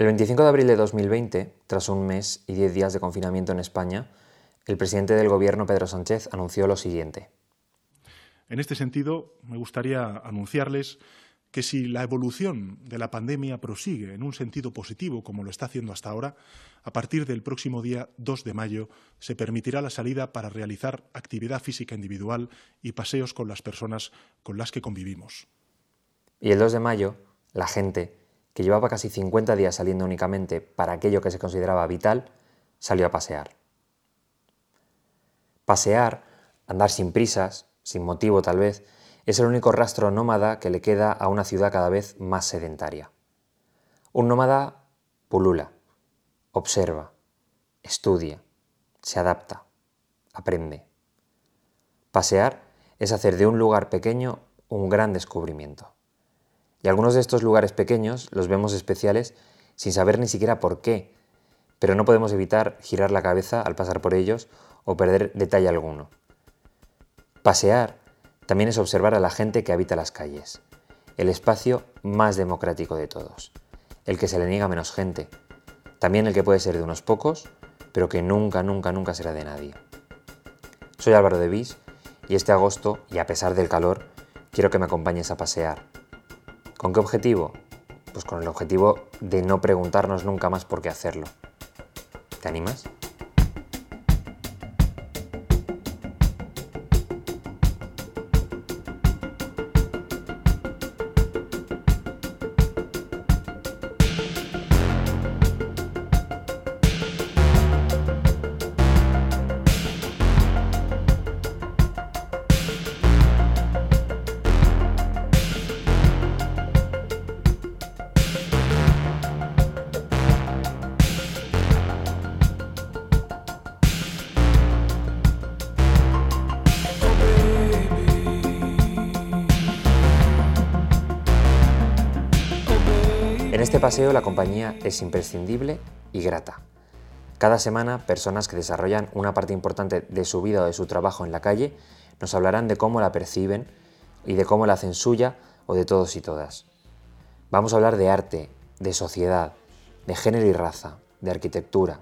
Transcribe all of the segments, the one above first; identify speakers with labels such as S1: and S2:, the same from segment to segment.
S1: El 25 de abril de 2020, tras un mes y diez días de confinamiento en España, el presidente del Gobierno, Pedro Sánchez, anunció lo siguiente.
S2: En este sentido, me gustaría anunciarles que si la evolución de la pandemia prosigue en un sentido positivo, como lo está haciendo hasta ahora, a partir del próximo día 2 de mayo se permitirá la salida para realizar actividad física individual y paseos con las personas con las que convivimos.
S1: Y el 2 de mayo, la gente, que llevaba casi 50 días saliendo únicamente para aquello que se consideraba vital, salió a pasear. Pasear, andar sin prisas, sin motivo tal vez, es el único rastro nómada que le queda a una ciudad cada vez más sedentaria. Un nómada pulula, observa, estudia, se adapta, aprende. Pasear es hacer de un lugar pequeño un gran descubrimiento. Y algunos de estos lugares pequeños los vemos especiales sin saber ni siquiera por qué, pero no podemos evitar girar la cabeza al pasar por ellos o perder detalle alguno. Pasear también es observar a la gente que habita las calles, el espacio más democrático de todos, el que se le niega menos gente, también el que puede ser de unos pocos, pero que nunca, nunca, nunca será de nadie. Soy Álvaro de Vis y este agosto, y a pesar del calor, quiero que me acompañes a pasear. ¿Con qué objetivo? Pues con el objetivo de no preguntarnos nunca más por qué hacerlo. ¿Te animas? Este paseo la compañía es imprescindible y grata. Cada semana, personas que desarrollan una parte importante de su vida o de su trabajo en la calle nos hablarán de cómo la perciben y de cómo la hacen suya o de todos y todas. Vamos a hablar de arte, de sociedad, de género y raza, de arquitectura,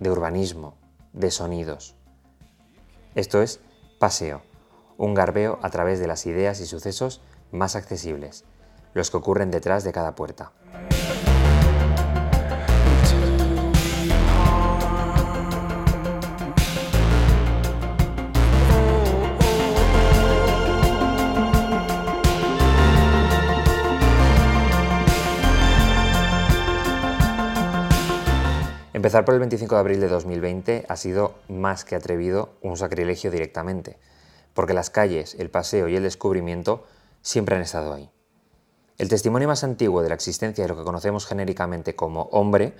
S1: de urbanismo, de sonidos. Esto es Paseo, un garbeo a través de las ideas y sucesos más accesibles, los que ocurren detrás de cada puerta. Empezar por el 25 de abril de 2020 ha sido más que atrevido un sacrilegio directamente, porque las calles, el paseo y el descubrimiento siempre han estado ahí. El testimonio más antiguo de la existencia de lo que conocemos genéricamente como hombre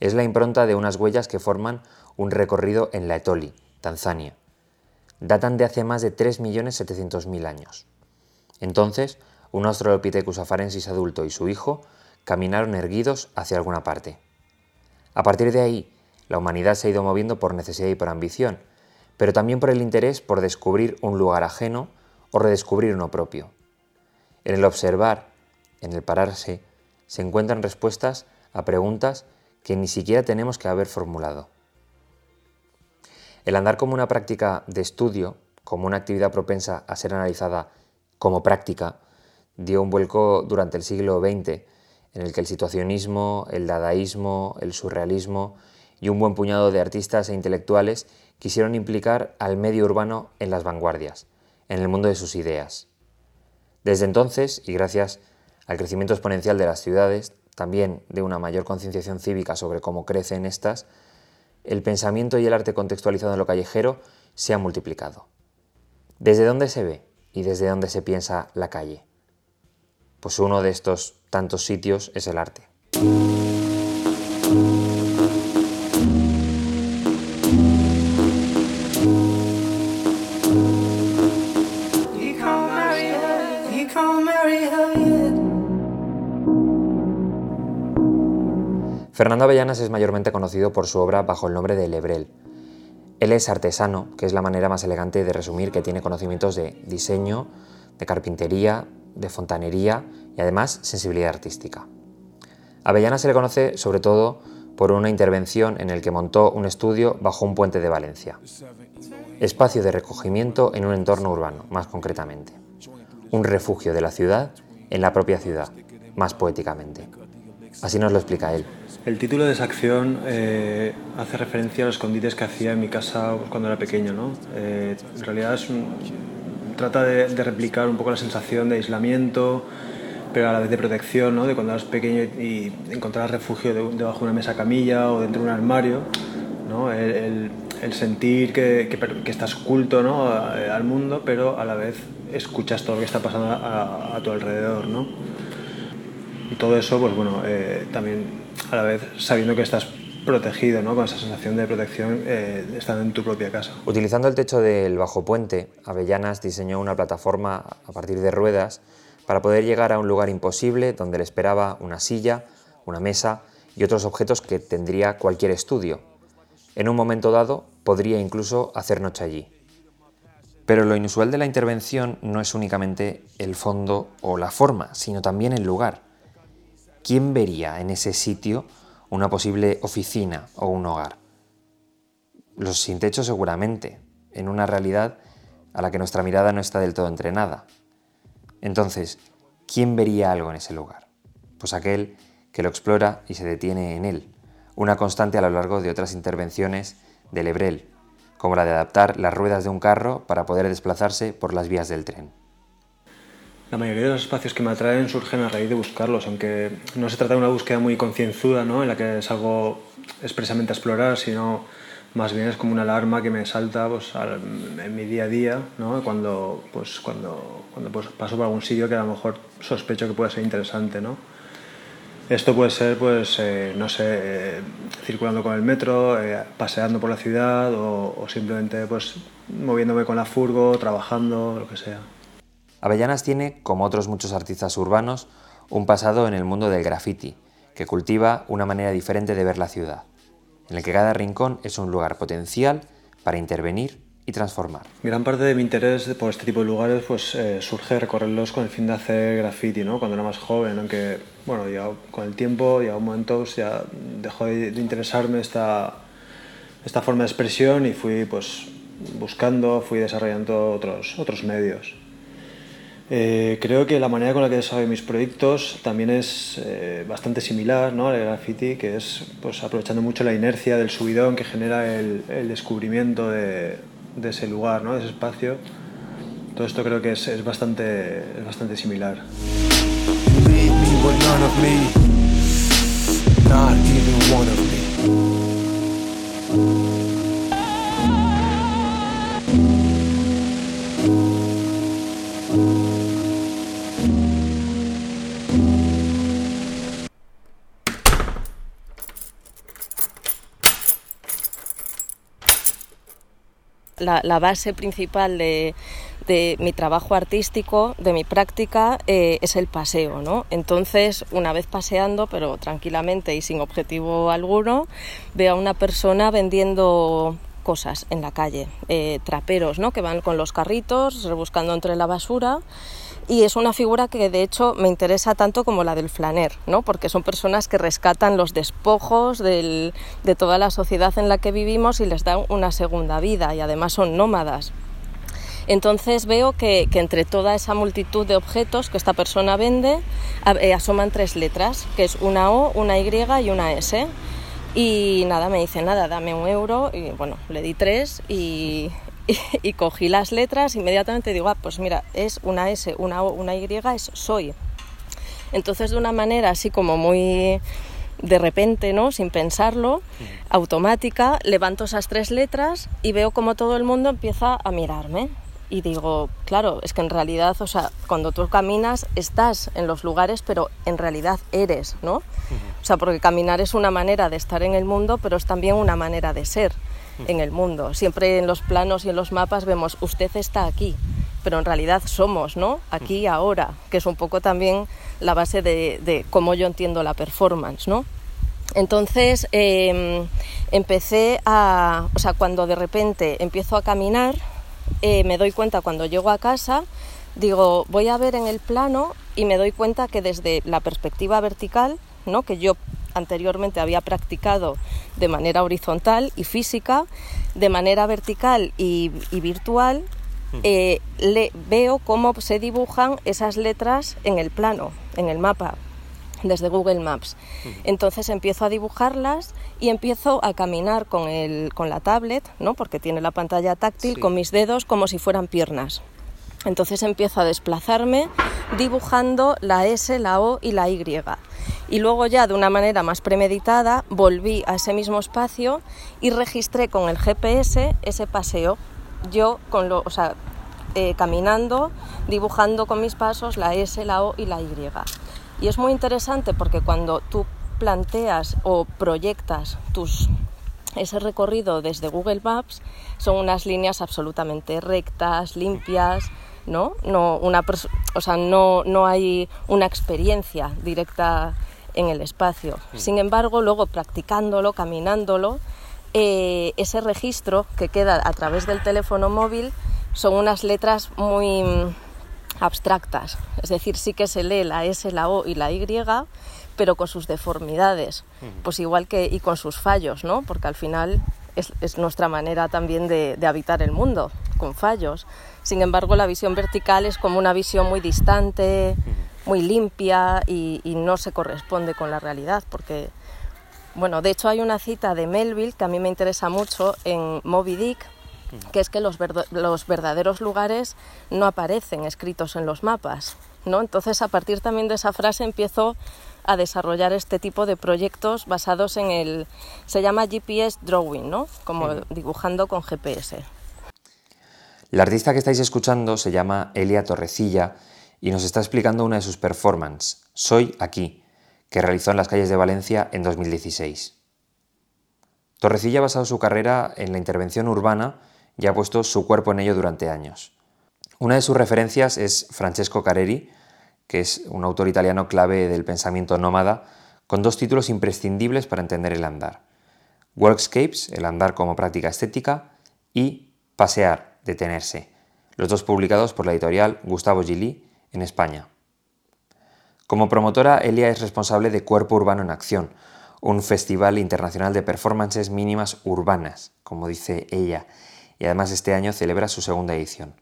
S1: es la impronta de unas huellas que forman un recorrido en la Etoli, Tanzania. Datan de hace más de 3.700.000 años. Entonces, un Australopithecus afarensis adulto y su hijo caminaron erguidos hacia alguna parte. A partir de ahí, la humanidad se ha ido moviendo por necesidad y por ambición, pero también por el interés por descubrir un lugar ajeno o redescubrir uno propio. En el observar, en el pararse, se encuentran respuestas a preguntas que ni siquiera tenemos que haber formulado. El andar como una práctica de estudio, como una actividad propensa a ser analizada como práctica, dio un vuelco durante el siglo XX en el que el situacionismo, el dadaísmo, el surrealismo y un buen puñado de artistas e intelectuales quisieron implicar al medio urbano en las vanguardias, en el mundo de sus ideas. Desde entonces, y gracias al crecimiento exponencial de las ciudades, también de una mayor concienciación cívica sobre cómo crecen estas, el pensamiento y el arte contextualizado en lo callejero se han multiplicado. ¿Desde dónde se ve y desde dónde se piensa la calle? Pues uno de estos tantos sitios es el arte. Fernando Avellanas es mayormente conocido por su obra bajo el nombre de Lebrel. Él es artesano, que es la manera más elegante de resumir que tiene conocimientos de diseño, de carpintería, de fontanería y además sensibilidad artística. Avellana se le conoce sobre todo por una intervención en el que montó un estudio bajo un puente de Valencia. Espacio de recogimiento en un entorno urbano, más concretamente. Un refugio de la ciudad en la propia ciudad, más poéticamente. Así nos lo explica él.
S3: El título de esa acción eh, hace referencia a los escondites que hacía en mi casa cuando era pequeño. ¿no? Eh, en realidad es trata de, replicar un poco la sensación de aislamiento, pero a la vez de protección, ¿no? de cuando eras pequeño y, encontrar refugio debajo de una mesa camilla o dentro de un armario. ¿no? El, sentir que, estás oculto ¿no? al mundo, pero a la vez escuchas todo lo que está pasando a, tu alrededor. ¿no? Y todo eso, pues bueno, eh, también a la vez sabiendo que estás protegido, ¿no? con esa sensación de protección eh, estando en tu propia casa.
S1: Utilizando el techo del bajo puente, Avellanas diseñó una plataforma a partir de ruedas para poder llegar a un lugar imposible donde le esperaba una silla, una mesa y otros objetos que tendría cualquier estudio. En un momento dado podría incluso hacer noche allí. Pero lo inusual de la intervención no es únicamente el fondo o la forma, sino también el lugar. ¿quién vería en ese sitio una posible oficina o un hogar? Los sin techo seguramente, en una realidad a la que nuestra mirada no está del todo entrenada. Entonces, ¿quién vería algo en ese lugar? Pues aquel que lo explora y se detiene en él, una constante a lo largo de otras intervenciones de Lebrel, como la de adaptar las ruedas de un carro para poder desplazarse por las vías del tren.
S3: La mayoría de los espacios que me atraen surgen a raíz de buscarlos, aunque no se trata de una búsqueda muy concienzuda, ¿no? en la que es algo expresamente a explorar, sino más bien es como una alarma que me salta pues, en mi día a día, ¿no? cuando, pues, cuando, cuando pues, paso por algún sitio que a lo mejor sospecho que puede ser interesante. ¿no? Esto puede ser, pues, eh, no sé, eh, circulando con el metro, eh, paseando por la ciudad o, o simplemente pues, moviéndome con la furgo, trabajando, lo que sea.
S1: Avellanas tiene, como otros muchos artistas urbanos, un pasado en el mundo del graffiti, que cultiva una manera diferente de ver la ciudad, en el que cada rincón es un lugar potencial para intervenir y transformar.
S3: Gran parte de mi interés por este tipo de lugares pues, eh, surge recorrerlos con el fin de hacer graffiti, ¿no? cuando era más joven, aunque bueno, ya con el tiempo, ya un momento, ya dejó de, interesarme esta, esta forma de expresión y fui pues, buscando, fui desarrollando otros, otros medios. Eh, creo que la manera con la que desarrollo mis proyectos también es eh, bastante similar ¿no? al graffiti, que es pues, aprovechando mucho la inercia del subidón que genera el, descubrimiento de, de, ese lugar, ¿no? de ese espacio. Todo esto creo que es, es bastante, es bastante similar.
S4: La, base principal de, mi trabajo artístico, de mi práctica, eh, es el paseo, ¿no? Entonces, una vez paseando, pero tranquilamente y sin objetivo alguno, veo a una persona vendiendo cosas en la calle, eh, traperos, ¿no? Que van con los carritos, rebuscando entre la basura y es una figura que de hecho me interesa tanto como la del flaner, ¿no? porque son personas que rescatan los despojos de toda la sociedad en la que vivimos y les dan una segunda vida y además son nómadas. Entonces veo que, entre toda esa multitud de objetos que esta persona vende eh, asoman tres letras, que es una O, una Y y una S. Y nada, me dice, nada, dame un euro y bueno, le di tres y, y, cogí las letras, inmediatamente digo, ah, pues mira, es una S, una O, una Y, es soy. Entonces, de una manera así como muy de repente, ¿no? Sin pensarlo, automática, levanto esas tres letras y veo como todo el mundo empieza a mirarme. Y digo, claro, es que en realidad, o sea, cuando tú caminas estás en los lugares, pero en realidad eres, ¿no? O sea, porque caminar es una manera de estar en el mundo, pero es también una manera de ser en el mundo. Siempre en los planos y en los mapas vemos usted está aquí, pero en realidad somos, ¿no? Aquí y ahora, que es un poco también la base de, cómo yo entiendo la performance, ¿no? Entonces em, empecé a, o sea, cuando de repente empiezo a caminar, eh, me doy cuenta cuando llego a casa, digo, voy a ver en el plano y me doy cuenta que desde la perspectiva vertical ¿no? que yo anteriormente había practicado de manera horizontal y física, de manera vertical y, virtual, eh, le, veo cómo se dibujan esas letras en el plano, en el mapa, desde Google Maps. Entonces empiezo a dibujarlas y empiezo a caminar con, el, con la tablet, ¿no? porque tiene la pantalla táctil, con mis dedos como si fueran piernas. Entonces empiezo a desplazarme dibujando la S, la O y la Y. Y luego ya de una manera más premeditada volví a ese mismo espacio y registré con el GPS ese paseo. Yo con lo, o sea, eh, caminando, dibujando con mis pasos la S, la O y la Y. Y es muy interesante porque cuando tú planteas o proyectas tus ese recorrido desde Google Maps son unas líneas absolutamente rectas, limpias, ¿no? No, una o sea, no, no hay una experiencia directa en el espacio. Mm. Sin embargo, luego practicándolo, caminándolo, eh, ese registro que queda a través del teléfono móvil son unas letras muy mm, abstractas. Es decir, sí que se lee la S, la O y la Y, pero con sus deformidades, mm. pues igual que y con sus fallos, ¿no? Porque al final es, nuestra manera también de, habitar el mundo, con fallos. Sin embargo, la visión vertical es como una visión muy distante, muy limpia y, no se corresponde con la realidad, porque, bueno, de hecho hay una cita de Melville que a mí me interesa mucho en Moby Dick, que es que los, los verdaderos lugares no aparecen escritos en los mapas, ¿no? Entonces, a partir también de esa frase empiezo a desarrollar este tipo de proyectos basados en el, se llama GPS Drawing, ¿no? Como dibujando con GPS.
S1: La artista que estáis escuchando se llama Elia Torrecilla y nos está explicando una de sus performances, Soy aquí, que realizó en las calles de Valencia en 2016. Torrecilla ha basado su carrera en la intervención urbana y ha puesto su cuerpo en ello durante años. Una de sus referencias es Francesco Careri, que es un autor italiano clave del pensamiento nómada, con dos títulos imprescindibles para entender el andar. Workscapes, el andar como práctica estética, y Pasear, detenerse, los dos publicados por la editorial Gustavo Gili en España. Como promotora, Elia es responsable de Cuerpo Urbano en Acción, un festival internacional de performances mínimas urbanas, como dice ella, y además este año celebra su segunda edición.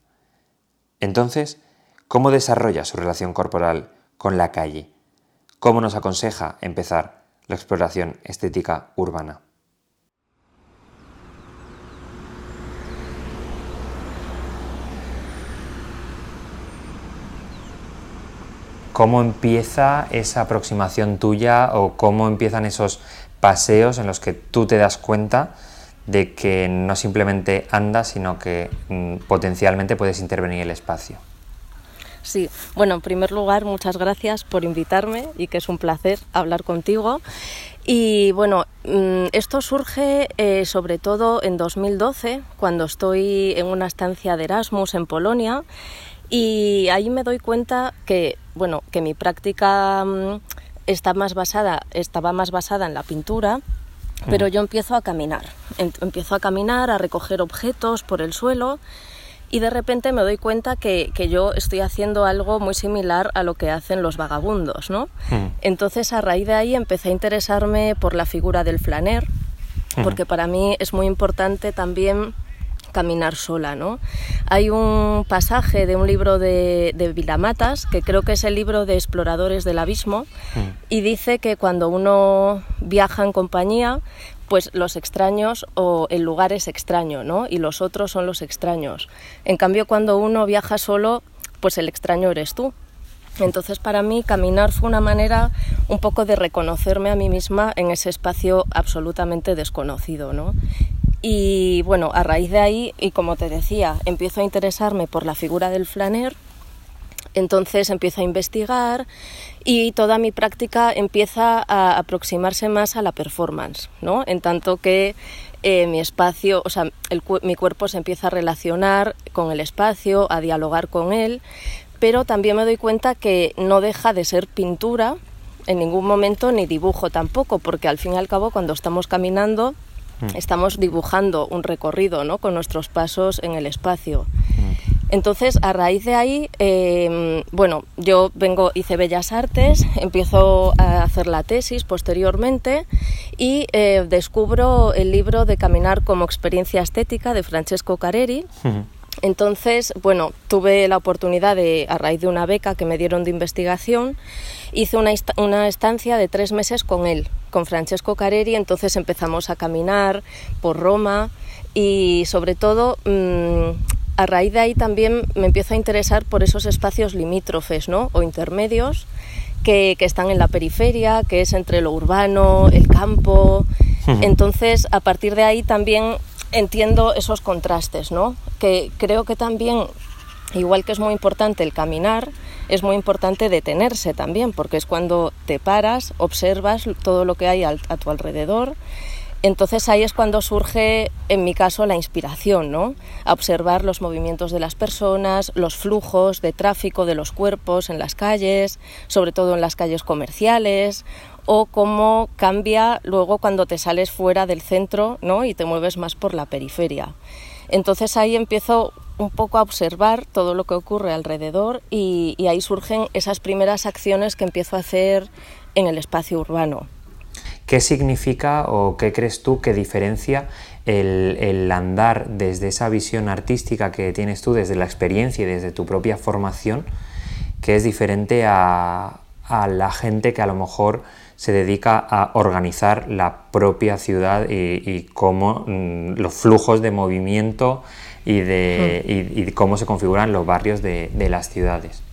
S1: Entonces, ¿Cómo desarrolla su relación corporal con la calle? ¿Cómo nos aconseja empezar la exploración estética urbana? ¿Cómo empieza esa aproximación tuya o cómo empiezan esos paseos en los que tú te das cuenta de que no simplemente andas, sino que mm, potencialmente puedes intervenir en el espacio?
S4: Sí, bueno, en primer lugar, muchas gracias por invitarme y que es un placer hablar contigo. Y bueno, mm, esto surge eh, sobre todo en 2012, cuando estoy en una estancia de Erasmus en Polonia y ahí me doy cuenta que, bueno, que mi práctica mm, está más basada, estaba más basada en la pintura, pero mm. yo empiezo a caminar, em, empiezo a caminar, a recoger objetos por el suelo y de repente me doy cuenta que, yo estoy haciendo algo muy similar a lo que hacen los vagabundos, ¿no? Hmm. Entonces a raíz de ahí empecé a interesarme por la figura del flaner, porque para mí es muy importante también caminar sola, ¿no? Hay un pasaje de un libro de, de Vilamatas, que creo que es el libro de Exploradores del Abismo, hmm. y dice que cuando uno viaja en compañía, pues los extraños o el lugar es extraño, ¿no? Y los otros son los extraños. En cambio, cuando uno viaja solo, pues el extraño eres tú. Entonces, para mí, caminar fue una manera un poco de reconocerme a mí misma en ese espacio absolutamente desconocido, ¿no? Y bueno, a raíz de ahí, y como te decía, empiezo a interesarme por la figura del flaner, entonces empiezo a investigar y toda mi práctica empieza a aproximarse más a la performance, ¿no? En tanto que eh, mi espacio, o sea, mi cuerpo se empieza a relacionar con el espacio, a dialogar con él, pero también me doy cuenta que no deja de ser pintura en ningún momento ni dibujo tampoco, porque al fin y al cabo cuando estamos caminando mm. estamos dibujando un recorrido ¿no? con nuestros pasos en el espacio. Mm. Entonces, a raíz de ahí, em, bueno, yo vengo, hice Bellas Artes, empiezo a hacer la tesis posteriormente y eh, descubro el libro de Caminar como experiencia estética de Francesco Careri. Entonces, bueno, tuve la oportunidad de, a raíz de una beca que me dieron de investigación, hice una, una estancia de tres meses con él, con Francesco Careri, entonces empezamos a caminar por Roma y sobre todo mm, a raíz de ahí también me empiezo a interesar por esos espacios limítrofes ¿no? o intermedios que, están en la periferia, que es entre lo urbano, el campo. Entonces, a partir de ahí también entiendo esos contrastes, ¿no? que creo que también, igual que es muy importante el caminar, es muy importante detenerse también, porque es cuando te paras, observas todo lo que hay a tu alrededor entonces ahí es cuando surge, en mi caso, la inspiración, ¿no? Observar los movimientos de las personas, los flujos de tráfico de los cuerpos en las calles, sobre todo en las calles comerciales, o cómo cambia luego cuando te sales fuera del centro, ¿no? Y te mueves más por la periferia. Entonces ahí empiezo un poco a observar todo lo que ocurre alrededor y, y ahí surgen esas primeras acciones que empiezo a hacer en el espacio urbano.
S1: ¿Qué significa o qué crees tú que diferencia el, andar desde esa visión artística que tienes tú, desde la experiencia y desde tu propia formación, que es diferente a, la gente que a lo mejor se dedica a organizar la propia ciudad y, cómo mm, los flujos de movimiento y de, hmm. cómo se configuran los barrios de las ciudades.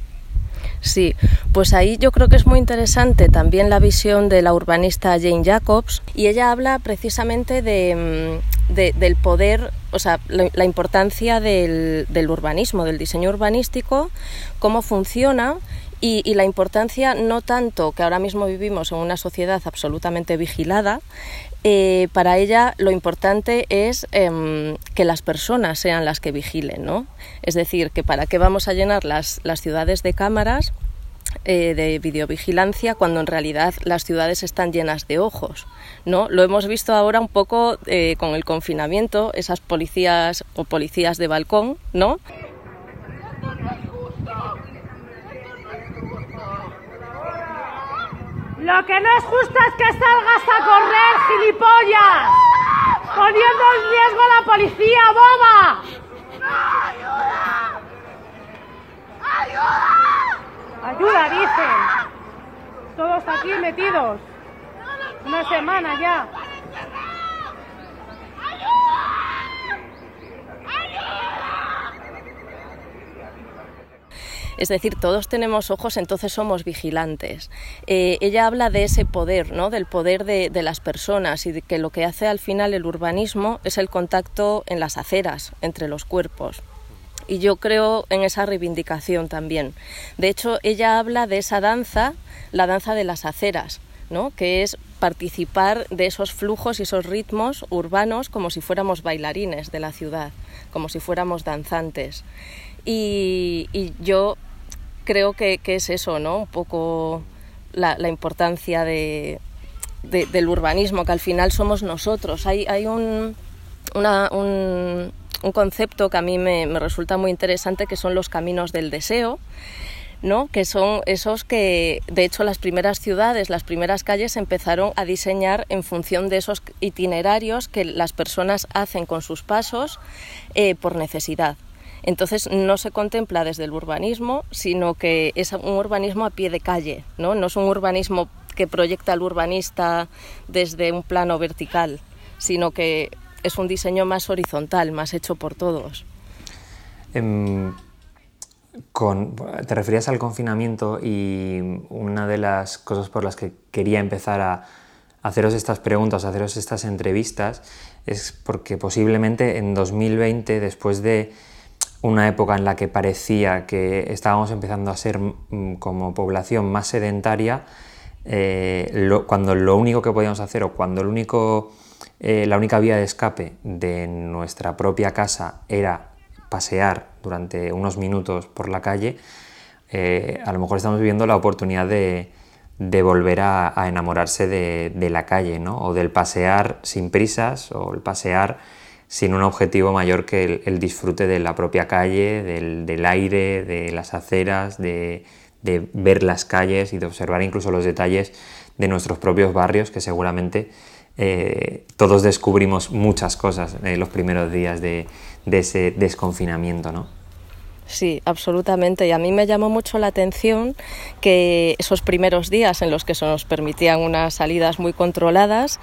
S4: Sí, pues ahí yo creo que es muy interesante también la visión de la urbanista Jane Jacobs y ella habla precisamente de, mm, del poder, o sea, la, importancia del, urbanismo, del diseño urbanístico, cómo funciona y, la importancia no tanto que ahora mismo vivimos en una sociedad absolutamente vigilada, eh, para ella lo importante es em, que las personas sean las que vigilen, ¿no? Es decir, que para qué vamos a llenar las, las ciudades de cámaras eh, de videovigilancia cuando en realidad las ciudades están llenas de ojos. ¿no? Lo hemos visto ahora un poco eh, con el confinamiento, esas policías o policías de balcón, ¿no?
S5: Lo que no es justo es que salgas a correr, gilipollas. Poniendo en riesgo a la policía, boba. ¡Ayuda! ¡Ayuda! ¡Ayuda, dice! Todos aquí metidos. Una semana ya.
S4: Es decir, todos tenemos ojos, entonces somos vigilantes. Eh, ella habla de ese poder, ¿no? del poder de, las personas y de que lo que hace al final el urbanismo es el contacto en las aceras entre los cuerpos y yo creo en esa reivindicación también. De hecho, ella habla de esa danza, la danza de las aceras, ¿no? que es participar de esos flujos y esos ritmos urbanos como si fuéramos bailarines de la ciudad, como si fuéramos danzantes. Y, y yo creo que, es eso, ¿no? Un poco la, importancia de, del urbanismo, que al final somos nosotros. Hay, hay un, un, concepto que a mí me, resulta muy interesante, que son los caminos del deseo, ¿no? que son esos que, de hecho, las primeras ciudades, las primeras calles empezaron a diseñar en función de esos itinerarios que las personas hacen con sus pasos eh, por necesidad. Entonces no se contempla desde el urbanismo, sino que es un urbanismo a pie de calle, ¿no? No es un urbanismo que proyecta al urbanista desde un plano vertical, sino que es un diseño más horizontal, más hecho por todos.
S1: Em, te referías al confinamiento y una de las cosas por las que quería empezar a haceros estas preguntas, a haceros estas entrevistas, es porque posiblemente en 2020, después de una época en la que parecía que estábamos empezando a ser mm, como población más sedentaria, eh, cuando lo único que podíamos hacer o cuando eh, la única vía de escape de nuestra propia casa era pasear durante unos minutos por la calle, eh, a lo mejor estamos viviendo la oportunidad de, volver a, enamorarse de, de, la calle, ¿no? o del pasear sin prisas o el pasear sin un objetivo mayor que el, disfrute de la propia calle, del, aire, de las aceras, de, ver las calles y de observar incluso los detalles de nuestros propios barrios, que seguramente eh, todos descubrimos muchas cosas en los primeros días de, de ese desconfinamiento, ¿no?
S4: Sí, absolutamente. Y a mí me llamó mucho la atención que esos primeros días en los que se nos permitían unas salidas muy controladas,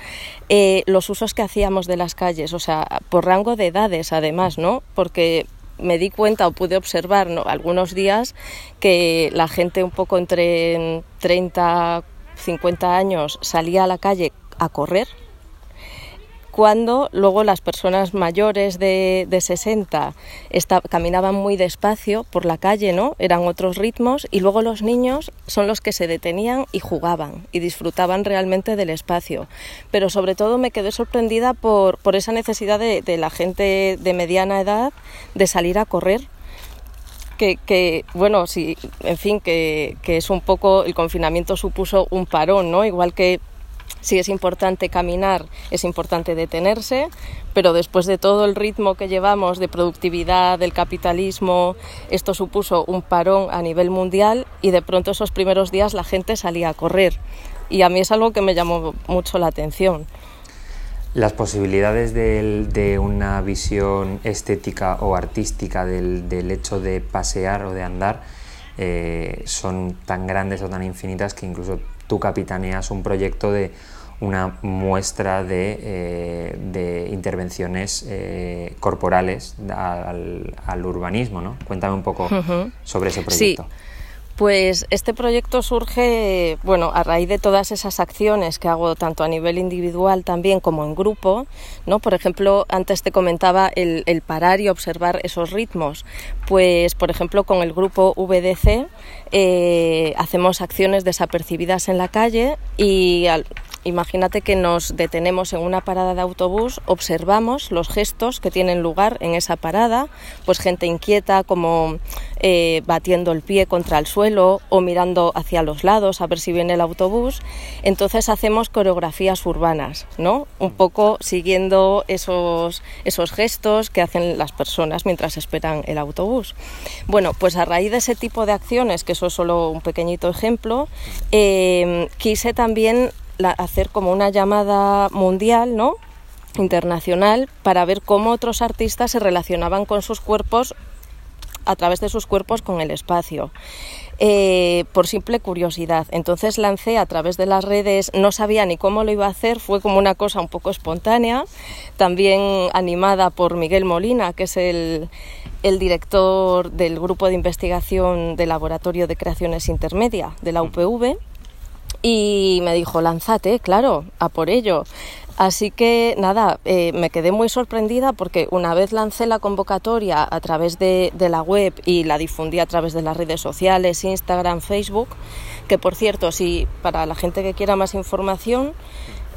S4: eh, los usos que hacíamos de las calles, o sea, por rango de edades además, ¿no? Porque me di cuenta o pude observar ¿no? algunos días que la gente un poco entre 30, 50 años salía a la calle a correr, cuando luego las personas mayores de, 60 caminaban muy despacio por la calle, ¿no? Eran otros ritmos y luego los niños son los que se detenían y jugaban y disfrutaban realmente del espacio. Pero sobre todo me quedé sorprendida por, por esa necesidad de, la gente de mediana edad de salir a correr que, bueno, sí, en fin, que, que, es un poco, el confinamiento supuso un parón, ¿no? Igual que si es importante caminar, es importante detenerse, pero después de todo el ritmo que llevamos de productividad, del capitalismo, esto supuso un parón a nivel mundial y de pronto esos primeros días la gente salía a correr. Y a mí es algo que me llamó mucho la atención.
S1: Las posibilidades de, una visión estética o artística del, hecho de pasear o de andar eh, son tan grandes o tan infinitas que incluso tú capitaneas un proyecto de una muestra de, eh, intervenciones eh, corporales al, urbanismo. ¿no? Cuéntame un poco sobre ese proyecto.
S4: Sí. Pues este proyecto surge, bueno, a raíz de todas esas acciones que hago tanto a nivel individual también como en grupo, ¿no? Por ejemplo, antes te comentaba el, parar y observar esos ritmos. Pues, por ejemplo, con el grupo VDC eh, hacemos acciones desapercibidas en la calle y al, Imagínate que nos detenemos en una parada de autobús, observamos los gestos que tienen lugar en esa parada, pues gente inquieta como eh, batiendo el pie contra el suelo o mirando hacia los lados a ver si viene el autobús. Entonces hacemos coreografías urbanas, ¿no? Un poco siguiendo esos, esos gestos que hacen las personas mientras esperan el autobús. Bueno, pues a raíz de ese tipo de acciones, que eso es solo un pequeñito ejemplo, eh, quise también hacer como una llamada mundial, ¿no? internacional para ver cómo otros artistas se relacionaban con sus cuerpos a través de sus cuerpos con el espacio. Eh, por simple curiosidad. Entonces lancé a través de las redes, no sabía ni cómo lo iba a hacer, fue como una cosa un poco espontánea, también animada por Miguel Molina, que es el, el director del grupo de investigación del Laboratorio de Creaciones Intermedia de la UPV y me dijo, lánzate, claro, a por ello. Así que nada, eh, me quedé muy sorprendida porque una vez lancé la convocatoria a través de, la web y la difundí a través de las redes sociales, Instagram, Facebook, que por cierto, si para la gente que quiera más información,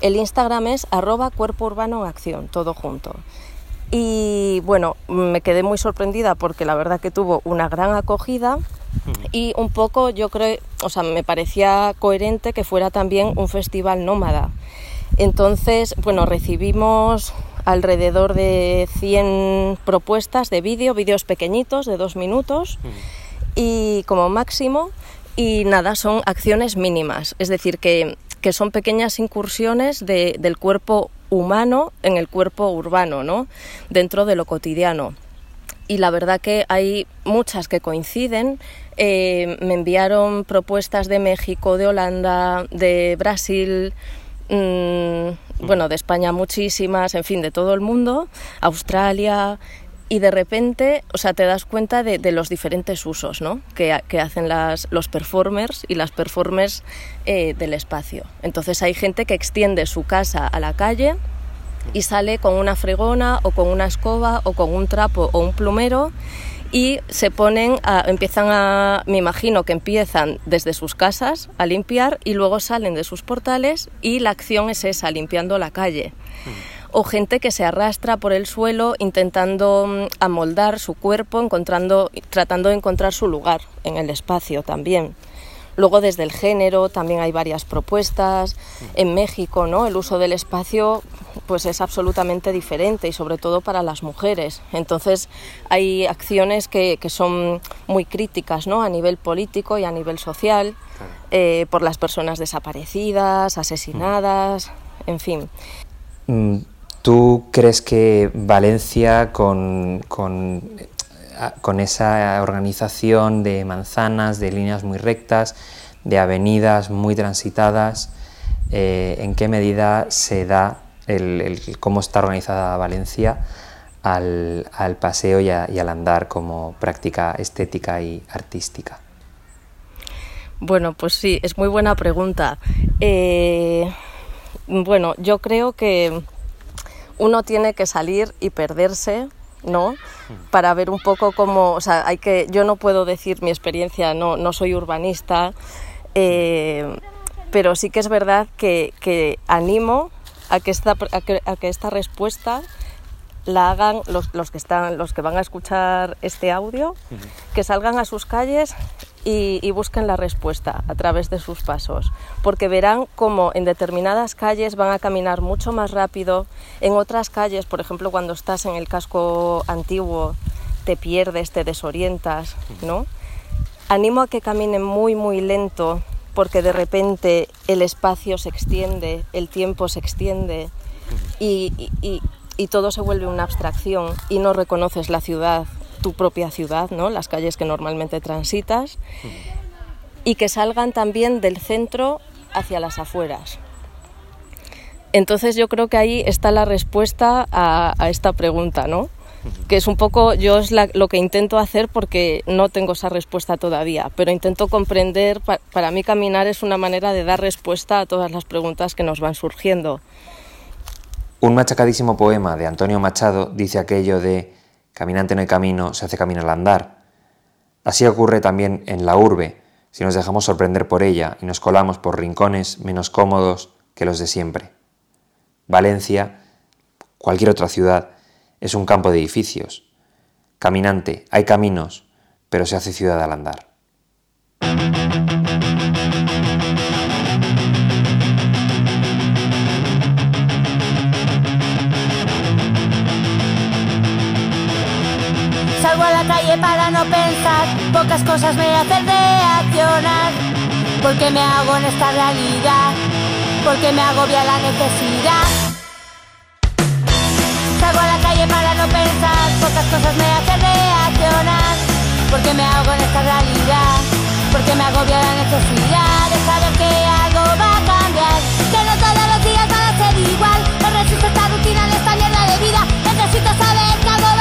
S4: el Instagram es arroba cuerpo urbano acción, todo junto. Y bueno, me quedé muy sorprendida porque la verdad que tuvo una gran acogida y un poco yo creo, o sea, me parecía coherente que fuera también un festival nómada. Entonces, bueno, recibimos alrededor de 100 propuestas de vídeo, vídeos pequeñitos de dos minutos y como máximo y nada, son acciones mínimas, es decir, que, que son pequeñas incursiones de, del cuerpo humano en el cuerpo urbano, ¿no? dentro de lo cotidiano y la verdad que hay muchas que coinciden. Eh, me enviaron propuestas de México, de Holanda, de Brasil, mm, bueno, de España muchísimas, en fin, de todo el mundo, Australia, y de repente, o sea, te das cuenta de, los diferentes usos ¿no? que, hacen las, los performers y las performers eh, del espacio. Entonces hay gente que extiende su casa a la calle, y sale con una fregona o con una escoba o con un trapo o un plumero y se ponen a, empiezan a, me imagino que empiezan desde sus casas a limpiar y luego salen de sus portales y la acción es esa, limpiando la calle. O gente que se arrastra por el suelo intentando mm, amoldar su cuerpo, encontrando, tratando de encontrar su lugar en el espacio también. Luego desde el género también hay varias propuestas. En México, ¿no? El uso del espacio pues es absolutamente diferente y sobre todo para las mujeres. Entonces hay acciones que, que son muy críticas ¿no? a nivel político y a nivel social eh, por las personas desaparecidas, asesinadas, en fin.
S1: Mm, ¿Tú crees que Valencia con, con, con esa organización de manzanas, de líneas muy rectas, de avenidas muy transitadas, eh, en qué medida se da el, cómo está organizada Valencia al, paseo y, al andar como práctica estética y artística?
S4: Bueno, pues sí, es muy buena pregunta. Eh, bueno, yo creo que uno tiene que salir y perderse, ¿no? Para ver un poco cómo, o sea, hay que, yo no puedo decir mi experiencia, no, no soy urbanista, eh, pero sí que es verdad que, animo a que, esta, a que, esta respuesta la hagan los, que están, los que van a escuchar este audio, que salgan a sus calles y, busquen la respuesta a través de sus pasos, porque verán cómo en determinadas calles van a caminar mucho más rápido, en otras calles, por ejemplo, cuando estás en el casco antiguo, te pierdes, te desorientas, ¿no? Animo a que caminen muy, muy lento, porque de repente el espacio se extiende, el tiempo se extiende y, todo se vuelve una abstracción y no reconoces la ciudad, tu propia ciudad, ¿no? las calles que normalmente transitas, y que salgan también del centro hacia las afueras. Entonces yo creo que ahí está la respuesta a, esta pregunta, ¿no? que es un poco, yo es lo que intento hacer porque no tengo esa respuesta todavía, pero intento comprender, para mí caminar es una manera de dar respuesta a todas las preguntas que nos van surgiendo.
S1: Un machacadísimo poema de Antonio Machado dice aquello de caminante no hay camino, se hace camino al andar. Así ocurre también en la urbe, si nos dejamos sorprender por ella y nos colamos por rincones menos cómodos que los de siempre. Valencia, cualquier otra ciudad, es un campo de edificios. Caminante, hay caminos, pero se hace ciudad al andar.
S6: Salgo a la calle para no pensar, pocas cosas me hacen reaccionar. Porque me hago en esta realidad, porque me agobia la necesidad. Salgo a la calle para no pensar, pocas cosas me hacen reaccionar. Porque me hago en esta realidad, porque me agobia la necesidad de saber que algo va a cambiar. Que no todos los días van a ser igual, no resisto esta rutina en esta mierda de vida, necesito saber que algo va a